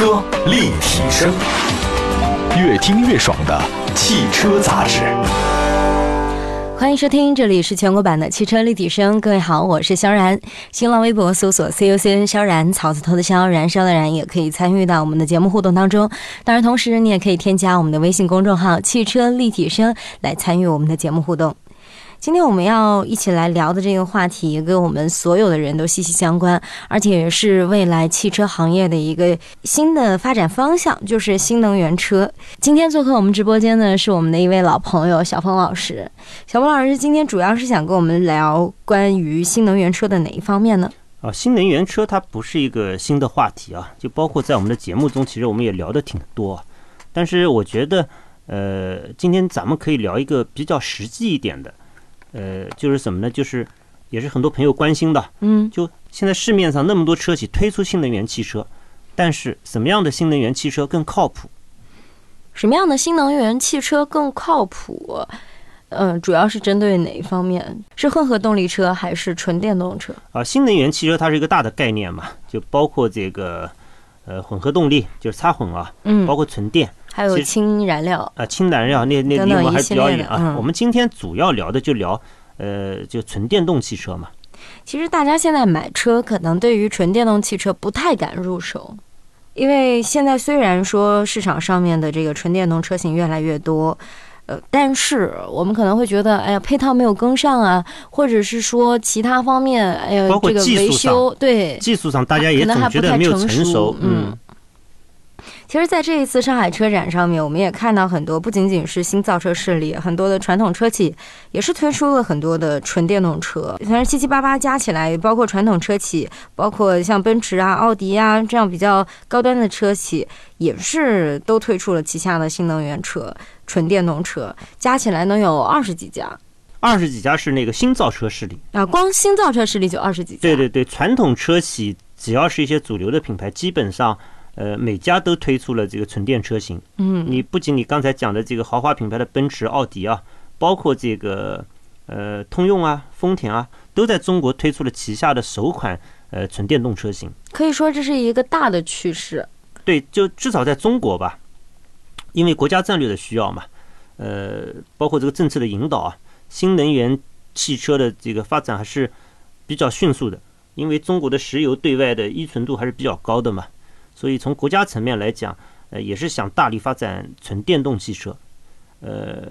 车立体声，越听越爽的汽车杂志。欢迎收听，这里是全国版的汽车立体声。各位好，我是萧然。新浪微博搜索 “CUCN 萧然”，草字头的萧，燃烧的燃，也可以参与到我们的节目互动当中。当然，同时你也可以添加我们的微信公众号“汽车立体声”来参与我们的节目互动。今天我们要一起来聊的这个话题，跟我们所有的人都息息相关，而且也是未来汽车行业的一个新的发展方向，就是新能源车。今天做客我们直播间呢，是我们的一位老朋友小峰老师。小峰老师今天主要是想跟我们聊关于新能源车的哪一方面呢？啊，新能源车它不是一个新的话题啊，就包括在我们的节目中，其实我们也聊的挺多。但是我觉得，呃，今天咱们可以聊一个比较实际一点的。呃，就是什么呢？就是也是很多朋友关心的，嗯，就现在市面上那么多车企推出新能源汽车，但是什么样的新能源汽车更靠谱？什么样的新能源汽车更靠谱？嗯，主要是针对哪一方面？是混合动力车还是纯电动车？啊，新能源汽车它是一个大的概念嘛，就包括这个呃混合动力，就是插混啊，嗯，包括纯电。还有氢燃料啊，氢燃料那那离我还比较远啊。我们今天主要聊的就聊，呃，就纯电动汽车嘛。其实大家现在买车，可能对于纯电动汽车不太敢入手，因为现在虽然说市场上面的这个纯电动车型越来越多，呃，但是我们可能会觉得，哎呀，配套没有跟上啊，或者是说其他方面，哎呀，这个维修对技术上大家也总觉得没有成熟，嗯。其实，在这一次上海车展上面，我们也看到很多，不仅仅是新造车势力，很多的传统车企也是推出了很多的纯电动车。反正七七八八加起来，包括传统车企，包括像奔驰啊、奥迪啊这样比较高端的车企，也是都推出了旗下的新能源车、纯电动车，加起来能有二十几家。二十几家是那个新造车势力啊，光新造车势力就二十几家。对对对，传统车企只要是一些主流的品牌，基本上。呃，每家都推出了这个纯电车型。嗯，你不仅你刚才讲的这个豪华品牌的奔驰、奥迪啊，包括这个呃通用啊、丰田啊，都在中国推出了旗下的首款呃纯电动车型。可以说这是一个大的趋势。对，就至少在中国吧，因为国家战略的需要嘛，呃，包括这个政策的引导啊，新能源汽车的这个发展还是比较迅速的，因为中国的石油对外的依存度还是比较高的嘛。所以从国家层面来讲，呃，也是想大力发展纯电动汽车。呃，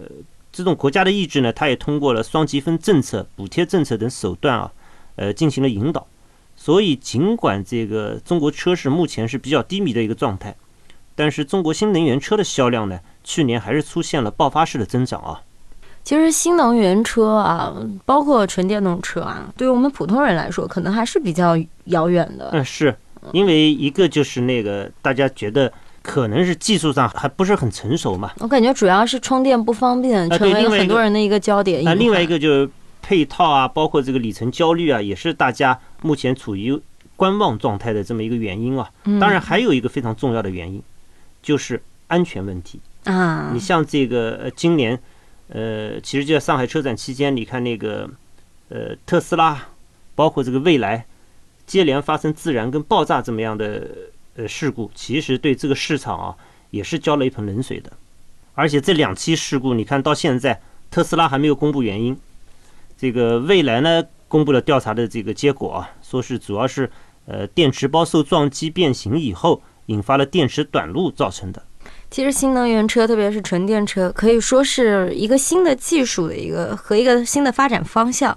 这种国家的意志呢，它也通过了双积分政策、补贴政策等手段啊，呃，进行了引导。所以，尽管这个中国车市目前是比较低迷的一个状态，但是中国新能源车的销量呢，去年还是出现了爆发式的增长啊。其实，新能源车啊，包括纯电动车啊，对于我们普通人来说，可能还是比较遥远的。嗯，是。因为一个就是那个大家觉得可能是技术上还不是很成熟嘛，我感觉主要是充电不方便，成为很多人的一个焦点。那另外一个就是配套啊，包括这个里程焦虑啊，也是大家目前处于观望状态的这么一个原因啊。当然还有一个非常重要的原因，就是安全问题啊。你像这个今年，呃，其实就在上海车展期间，你看那个呃特斯拉，包括这个蔚来。接连发生自燃跟爆炸这么样的呃事故，其实对这个市场啊也是浇了一盆冷水的。而且这两起事故，你看到现在特斯拉还没有公布原因，这个蔚来呢公布了调查的这个结果啊，说是主要是呃电池包受撞击变形以后引发了电池短路造成的。其实新能源车，特别是纯电车，可以说是一个新的技术的一个和一个新的发展方向。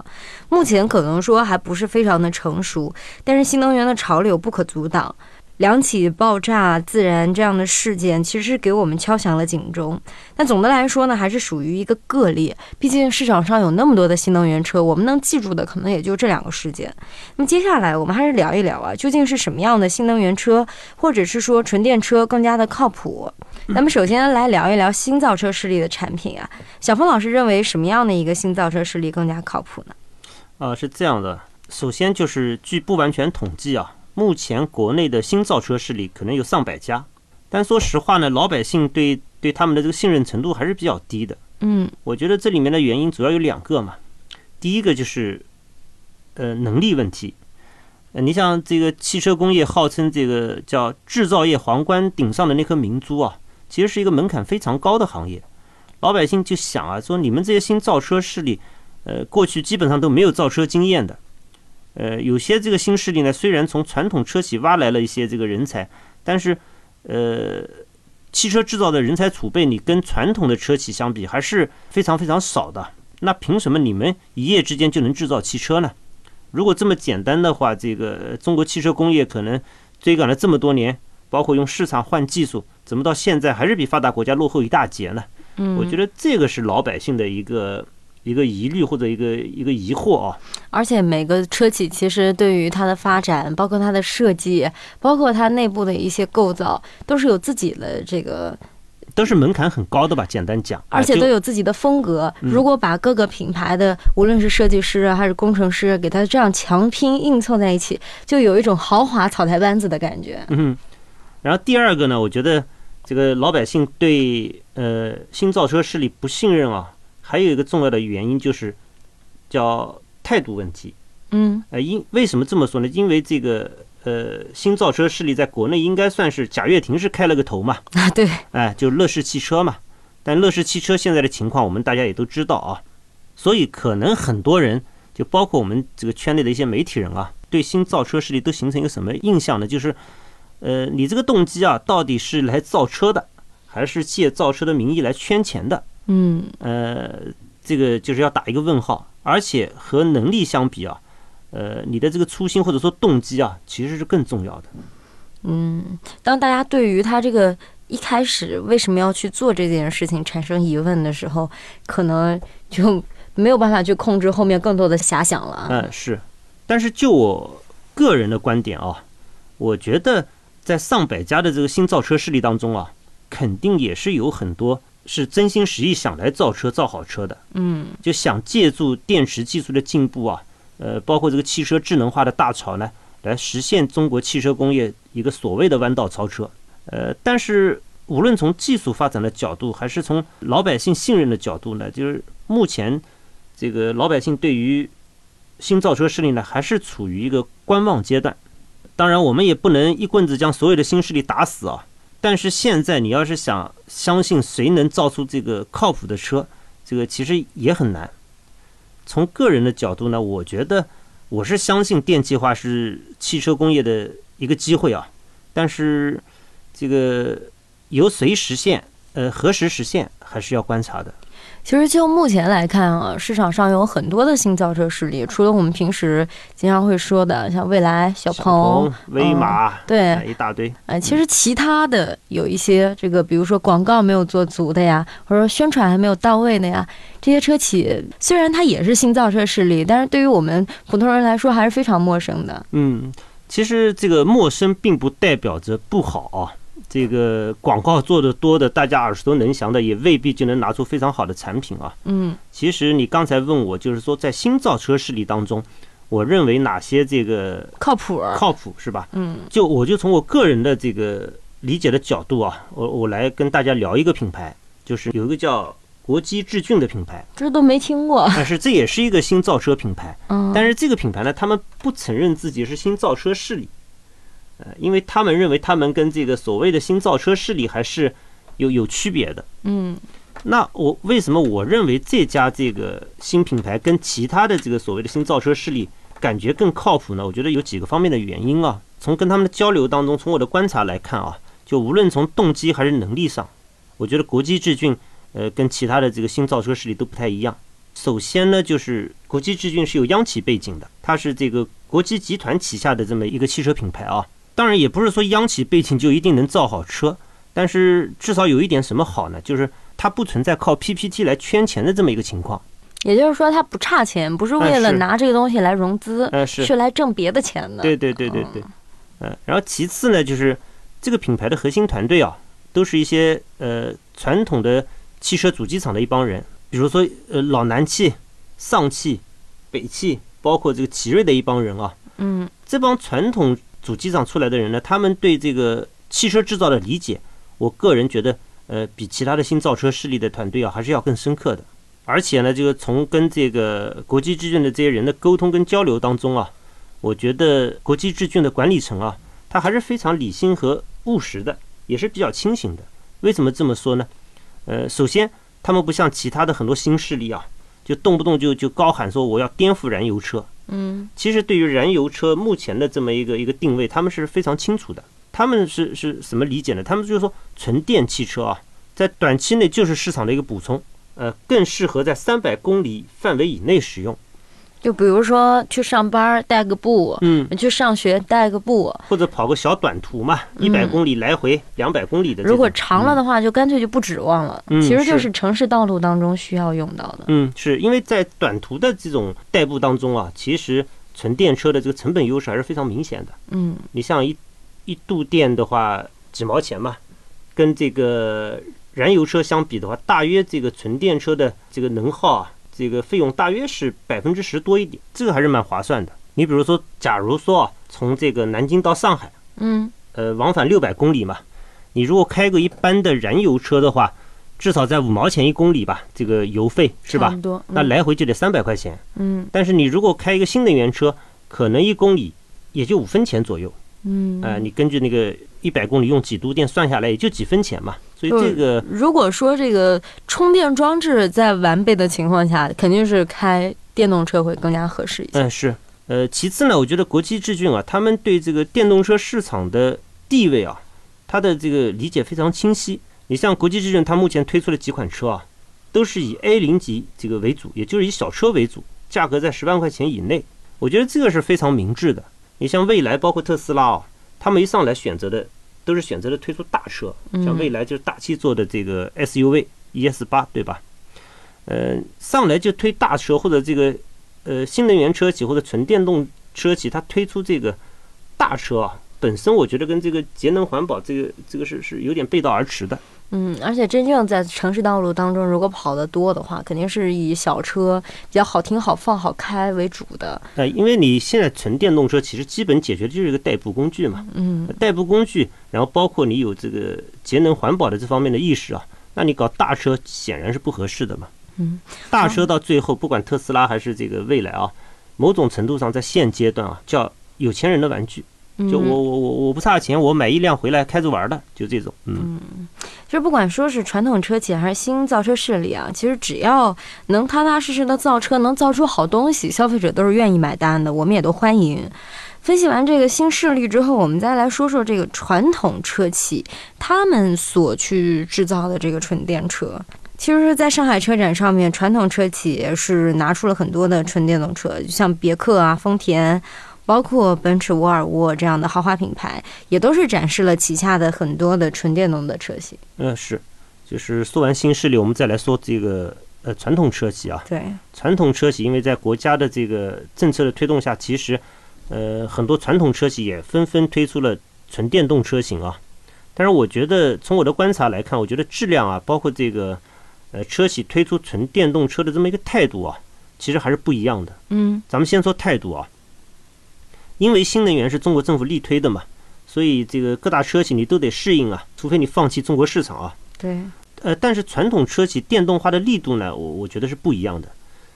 目前可能说还不是非常的成熟，但是新能源的潮流不可阻挡。两起爆炸自燃这样的事件，其实是给我们敲响了警钟。但总的来说呢，还是属于一个个例。毕竟市场上有那么多的新能源车，我们能记住的可能也就这两个事件。那么接下来我们还是聊一聊啊，究竟是什么样的新能源车，或者是说纯电车更加的靠谱？咱们首先来聊一聊新造车势力的产品啊。小峰老师认为什么样的一个新造车势力更加靠谱呢？啊，是这样的，首先就是据不完全统计啊。目前国内的新造车势力可能有上百家，但说实话呢，老百姓对对他们的这个信任程度还是比较低的。嗯，我觉得这里面的原因主要有两个嘛。第一个就是，呃，能力问题。呃，你像这个汽车工业号称这个叫制造业皇冠顶上的那颗明珠啊，其实是一个门槛非常高的行业。老百姓就想啊，说你们这些新造车势力，呃，过去基本上都没有造车经验的。呃，有些这个新势力呢，虽然从传统车企挖来了一些这个人才，但是，呃，汽车制造的人才储备，你跟传统的车企相比，还是非常非常少的。那凭什么你们一夜之间就能制造汽车呢？如果这么简单的话，这个中国汽车工业可能追赶了这么多年，包括用市场换技术，怎么到现在还是比发达国家落后一大截呢？嗯，我觉得这个是老百姓的一个。一个疑虑或者一个一个疑惑啊，而且每个车企其实对于它的发展，包括它的设计，包括它内部的一些构造，都是有自己的这个，都是门槛很高的吧？简单讲，而且都有自己的风格。如果把各个品牌的，无论是设计师还是工程师，给它这样强拼硬凑在一起，就有一种豪华草台班子的感觉。嗯，然后第二个呢，我觉得这个老百姓对呃新造车势力不信任啊。还有一个重要的原因就是，叫态度问题。嗯，呃，因为什么这么说呢？因为这个呃，新造车势力在国内应该算是贾跃亭是开了个头嘛。啊，对。哎，就乐视汽车嘛。但乐视汽车现在的情况，我们大家也都知道啊。所以可能很多人，就包括我们这个圈内的一些媒体人啊，对新造车势力都形成一个什么印象呢？就是，呃，你这个动机啊，到底是来造车的，还是借造车的名义来圈钱的？嗯，呃，这个就是要打一个问号，而且和能力相比啊，呃，你的这个初心或者说动机啊，其实是更重要的。嗯，当大家对于他这个一开始为什么要去做这件事情产生疑问的时候，可能就没有办法去控制后面更多的遐想了。嗯，是。但是就我个人的观点啊，我觉得在上百家的这个新造车势力当中啊，肯定也是有很多。是真心实意想来造车、造好车的，嗯，就想借助电池技术的进步啊，呃，包括这个汽车智能化的大潮呢，来实现中国汽车工业一个所谓的弯道超车。呃，但是无论从技术发展的角度，还是从老百姓信任的角度呢，就是目前这个老百姓对于新造车势力呢，还是处于一个观望阶段。当然，我们也不能一棍子将所有的新势力打死啊。但是现在你要是想相信谁能造出这个靠谱的车，这个其实也很难。从个人的角度呢，我觉得我是相信电气化是汽车工业的一个机会啊。但是这个由谁实现，呃，何时实现，还是要观察的。其实就目前来看啊，市场上有很多的新造车势力，除了我们平时经常会说的像蔚来、小鹏、威马，对，一大堆。哎，其实其他的有一些这个，比如说广告没有做足的呀，或者说宣传还没有到位的呀，这些车企虽然它也是新造车势力，但是对于我们普通人来说还是非常陌生的。嗯，其实这个陌生并不代表着不好啊。这个广告做的多的，大家耳熟能详的，也未必就能拿出非常好的产品啊。嗯，其实你刚才问我，就是说在新造车势力当中，我认为哪些这个靠谱？靠谱是吧？嗯，就我就从我个人的这个理解的角度啊，我我来跟大家聊一个品牌，就是有一个叫国际智骏的品牌，这都没听过。但是这也是一个新造车品牌，嗯，但是这个品牌呢，他们不承认自己是新造车势力。呃，因为他们认为他们跟这个所谓的新造车势力还是有有区别的。嗯，那我为什么我认为这家这个新品牌跟其他的这个所谓的新造车势力感觉更靠谱呢？我觉得有几个方面的原因啊。从跟他们的交流当中，从我的观察来看啊，就无论从动机还是能力上，我觉得国际智俊呃跟其他的这个新造车势力都不太一样。首先呢，就是国际智俊是有央企背景的，它是这个国际集团旗下的这么一个汽车品牌啊。当然也不是说央企背景就一定能造好车，但是至少有一点什么好呢？就是它不存在靠 PPT 来圈钱的这么一个情况。也就是说，它不差钱，不是为了拿这个东西来融资，是来挣别的钱的。对对对对对。嗯，然后其次呢，就是这个品牌的核心团队啊，都是一些呃传统的汽车主机厂的一帮人，比如说呃老南汽、上汽、北汽，包括这个奇瑞的一帮人啊。嗯，这帮传统。主机厂出来的人呢，他们对这个汽车制造的理解，我个人觉得，呃，比其他的新造车势力的团队啊，还是要更深刻的。而且呢，这个从跟这个国际之骏的这些人的沟通跟交流当中啊，我觉得国际智骏的管理层啊，他还是非常理性和务实的，也是比较清醒的。为什么这么说呢？呃，首先，他们不像其他的很多新势力啊，就动不动就就高喊说我要颠覆燃油车。嗯，其实对于燃油车目前的这么一个一个定位，他们是非常清楚的。他们是是什么理解呢？他们就是说，纯电汽车啊，在短期内就是市场的一个补充，呃，更适合在三百公里范围以内使用。就比如说去上班带个步，嗯，去上学带个步，或者跑个小短途嘛，一百公里来回，两百公里的。如果长了的话，就干脆就不指望了。嗯，其实就是城市道路当中需要用到的。嗯，是因为在短途的这种代步当中啊，其实纯电车的这个成本优势还是非常明显的。嗯，你像一一度电的话，几毛钱嘛，跟这个燃油车相比的话，大约这个纯电车的这个能耗啊。这个费用大约是百分之十多一点，这个还是蛮划算的。你比如说，假如说啊，从这个南京到上海，嗯，呃，往返六百公里嘛，你如果开个一般的燃油车的话，至少在五毛钱一公里吧，这个油费是吧？那来回就得三百块钱。嗯。但是你如果开一个新能源车，可能一公里也就五分钱左右。嗯。呃，你根据那个一百公里用几度电算下来，也就几分钱嘛。所以这个，如果说这个充电装置在完备的情况下，肯定是开电动车会更加合适一些。嗯，是。呃，其次呢，我觉得国际智俊啊，他们对这个电动车市场的地位啊，它的这个理解非常清晰。你像国际智俊，它目前推出的几款车啊，都是以 A 零级这个为主，也就是以小车为主，价格在十万块钱以内。我觉得这个是非常明智的。你像蔚来，包括特斯拉啊，他们一上来选择的。都是选择了推出大车，像蔚来就是大七座的这个 SUV ES 八，对吧？呃，上来就推大车或者这个呃新能源车企或者纯电动车企，它推出这个大车啊，本身我觉得跟这个节能环保这个这个是是有点背道而驰的。嗯，而且真正在城市道路当中，如果跑得多的话，肯定是以小车比较好停、好放、好开为主的。呃，因为你现在纯电动车其实基本解决的就是一个代步工具嘛。嗯，代步工具，然后包括你有这个节能环保的这方面的意识啊，那你搞大车显然是不合适的嘛。嗯，大车到最后，不管特斯拉还是这个蔚来啊，某种程度上在现阶段啊，叫有钱人的玩具。就我我我我不差钱，我买一辆回来开着玩的，就这种。嗯，其实不管说是传统车企还是新造车势力啊，其实只要能踏踏实实的造车，能造出好东西，消费者都是愿意买单的，我们也都欢迎。分析完这个新势力之后，我们再来说说这个传统车企他们所去制造的这个纯电车。其实，在上海车展上面，传统车企是拿出了很多的纯电动车，像别克啊、丰田。包括奔驰、沃尔沃这样的豪华品牌，也都是展示了旗下的很多的纯电动的车型。嗯，是，就是说完新势力，我们再来说这个呃传统车企啊。对，传统车企因为在国家的这个政策的推动下，其实呃很多传统车企也纷纷推出了纯电动车型啊。但是我觉得从我的观察来看，我觉得质量啊，包括这个呃车企推出纯电动车的这么一个态度啊，其实还是不一样的。嗯，咱们先说态度啊。因为新能源是中国政府力推的嘛，所以这个各大车企你都得适应啊，除非你放弃中国市场啊。对。呃，但是传统车企电动化的力度呢，我我觉得是不一样的。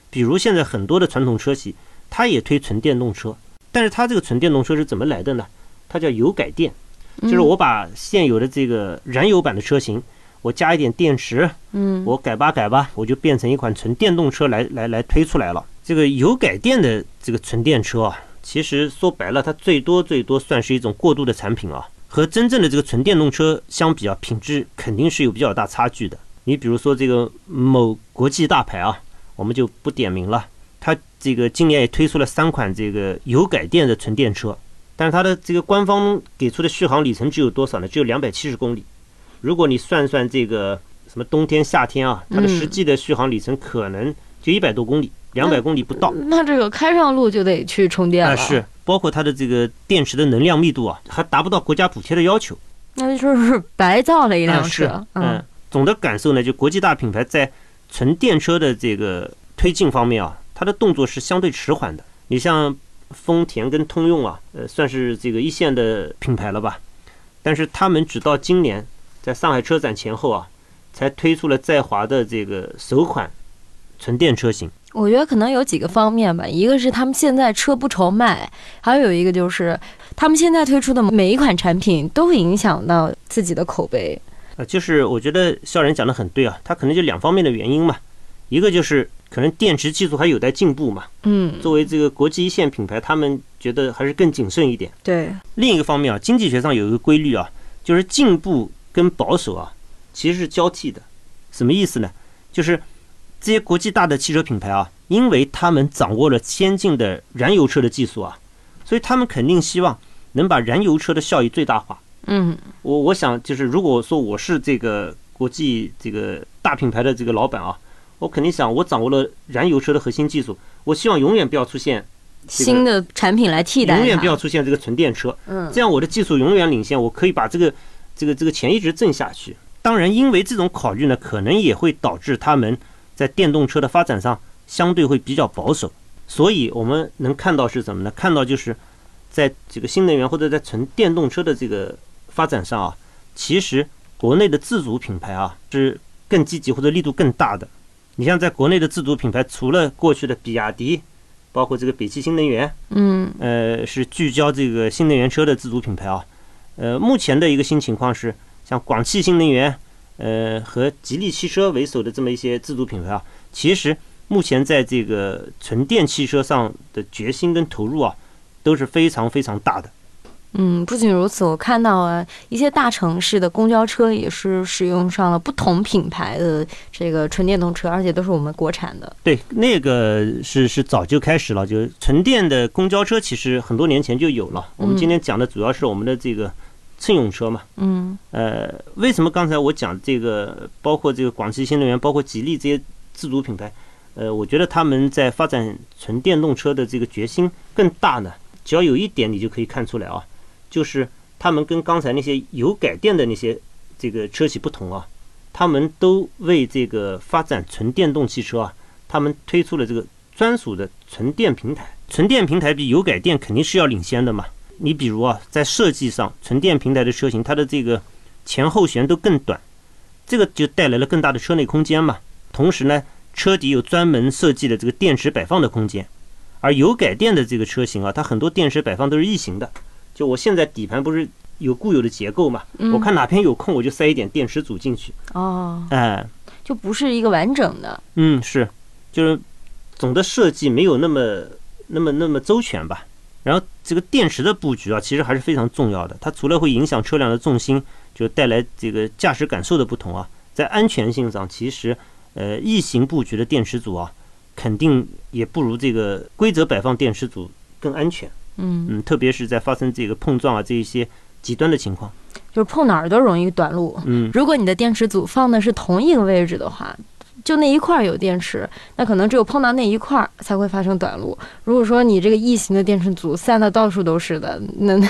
比如现在很多的传统车企，它也推纯电动车，但是它这个纯电动车是怎么来的呢？它叫油改电，就是我把现有的这个燃油版的车型，我加一点电池，嗯，我改吧改吧，我就变成一款纯电动车来来来推出来了。这个油改电的这个纯电车啊。其实说白了，它最多最多算是一种过渡的产品啊，和真正的这个纯电动车相比啊，品质肯定是有比较大差距的。你比如说这个某国际大牌啊，我们就不点名了，它这个今年也推出了三款这个油改电的纯电车，但是它的这个官方给出的续航里程只有多少呢？只有两百七十公里。如果你算算这个什么冬天夏天啊，它的实际的续航里程可能就一百多公里。两百公里不到，那这个开上路就得去充电了。是，包括它的这个电池的能量密度啊，还达不到国家补贴的要求。那就是白造了一辆车。嗯，总的感受呢，就国际大品牌在纯电车的这个推进方面啊，它的动作是相对迟缓的。你像丰田跟通用啊，呃，算是这个一线的品牌了吧？但是他们直到今年在上海车展前后啊，才推出了在华的这个首款。纯电车型，我觉得可能有几个方面吧，一个是他们现在车不愁卖，还有一个就是他们现在推出的每一款产品都会影响到自己的口碑。呃，就是我觉得校人讲的很对啊，他可能就两方面的原因嘛，一个就是可能电池技术还有待进步嘛，嗯，作为这个国际一线品牌，他们觉得还是更谨慎一点。对，另一个方面啊，经济学上有一个规律啊，就是进步跟保守啊其实是交替的。什么意思呢？就是这些国际大的汽车品牌啊，因为他们掌握了先进的燃油车的技术啊，所以他们肯定希望能把燃油车的效益最大化。嗯我我想就是，如果说我是这个国际这个大品牌的这个老板啊，我肯定想我掌握了燃油车的核心技术，我希望永远不要出现，新的产品来替代，永远不要出现这个纯电车。嗯这样我的技术永远领先，我可以把这个这个这个钱一直挣下去。当然，因为这种考虑呢，可能也会导致他们在电动车的发展上相对会比较保守。所以我们能看到是什么呢？看到就是在这个新能源或者在纯电动车的这个发展上啊，其实国内的自主品牌啊是更积极或者力度更大的。你像在国内的自主品牌，除了过去的比亚迪，包括这个北汽新能源，嗯呃，是聚焦这个新能源车的自主品牌啊。呃，目前的一个新情况是，像广汽新能源，呃，和吉利汽车为首的这么一些自主品牌啊，其实目前在这个纯电汽车上的决心跟投入啊，都是非常非常大的。嗯，不仅如此，我看到啊，一些大城市的公交车也是使用上了不同品牌的这个纯电动车，而且都是我们国产的。对，那个是是早就开始了，就是纯电的公交车，其实很多年前就有了。我们今天讲的主要是我们的这个乘用车嘛。嗯呃，为什么刚才我讲这个，包括这个广汽新能源，包括吉利这些自主品牌，呃，我觉得他们在发展纯电动车的这个决心更大呢？只要有一点，你就可以看出来啊，就是他们跟刚才那些油改电的那些这个车企不同啊，他们都为这个发展纯电动汽车啊，他们推出了这个专属的纯电平台。纯电平台比油改电肯定是要领先的嘛。你比如啊，在设计上，纯电平台的车型，它的这个前后悬都更短，这个就带来了更大的车内空间嘛。同时呢，车底有专门设计的这个电池摆放的空间。而油改电的这个车型啊，它很多电池摆放都是异形的。就我现在底盘不是有固有的结构嘛，嗯我看哪边有空我就塞一点电池组进去。哦，哎，就不是一个完整的。嗯，是，就是总的设计没有那么那么那么周全吧。然后这个电池的布局啊，其实还是非常重要的。它除了会影响车辆的重心，就带来这个驾驶感受的不同啊，在安全性上，其实呃异形布局的电池组啊，肯定也不如这个规则摆放电池组更安全。嗯，嗯，特别是在发生这个碰撞啊这一些极端的情况。就是碰哪儿都容易短路。嗯，如果你的电池组放的是同一个位置的话，就那一块儿有电池，那可能只有碰到那一块儿才会发生短路。如果说你这个异形的电池组散的到处都是的，那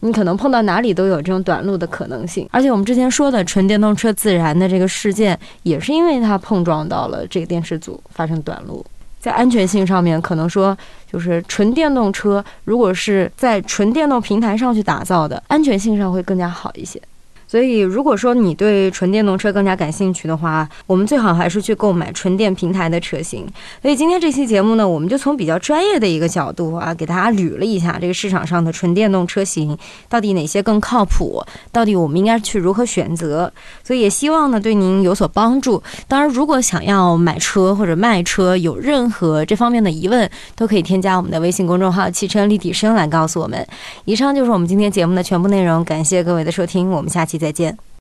你可能碰到哪里都有这种短路的可能性。而且我们之前说的纯电动车自燃的这个事件，也是因为它碰撞到了这个电池组发生短路。在安全性上面，可能说就是纯电动车，如果是在纯电动平台上去打造的，安全性上会更加好一些。所以，如果说你对纯电动车更加感兴趣的话，我们最好还是去购买纯电平台的车型。所以今天这期节目呢，我们就从比较专业的一个角度啊，给大家捋了一下这个市场上的纯电动车型到底哪些更靠谱，到底我们应该去如何选择。所以也希望呢对您有所帮助。当然，如果想要买车或者卖车，有任何这方面的疑问，都可以添加我们的微信公众号“汽车立体声”来告诉我们。以上就是我们今天节目的全部内容，感谢各位的收听，我们下期再见。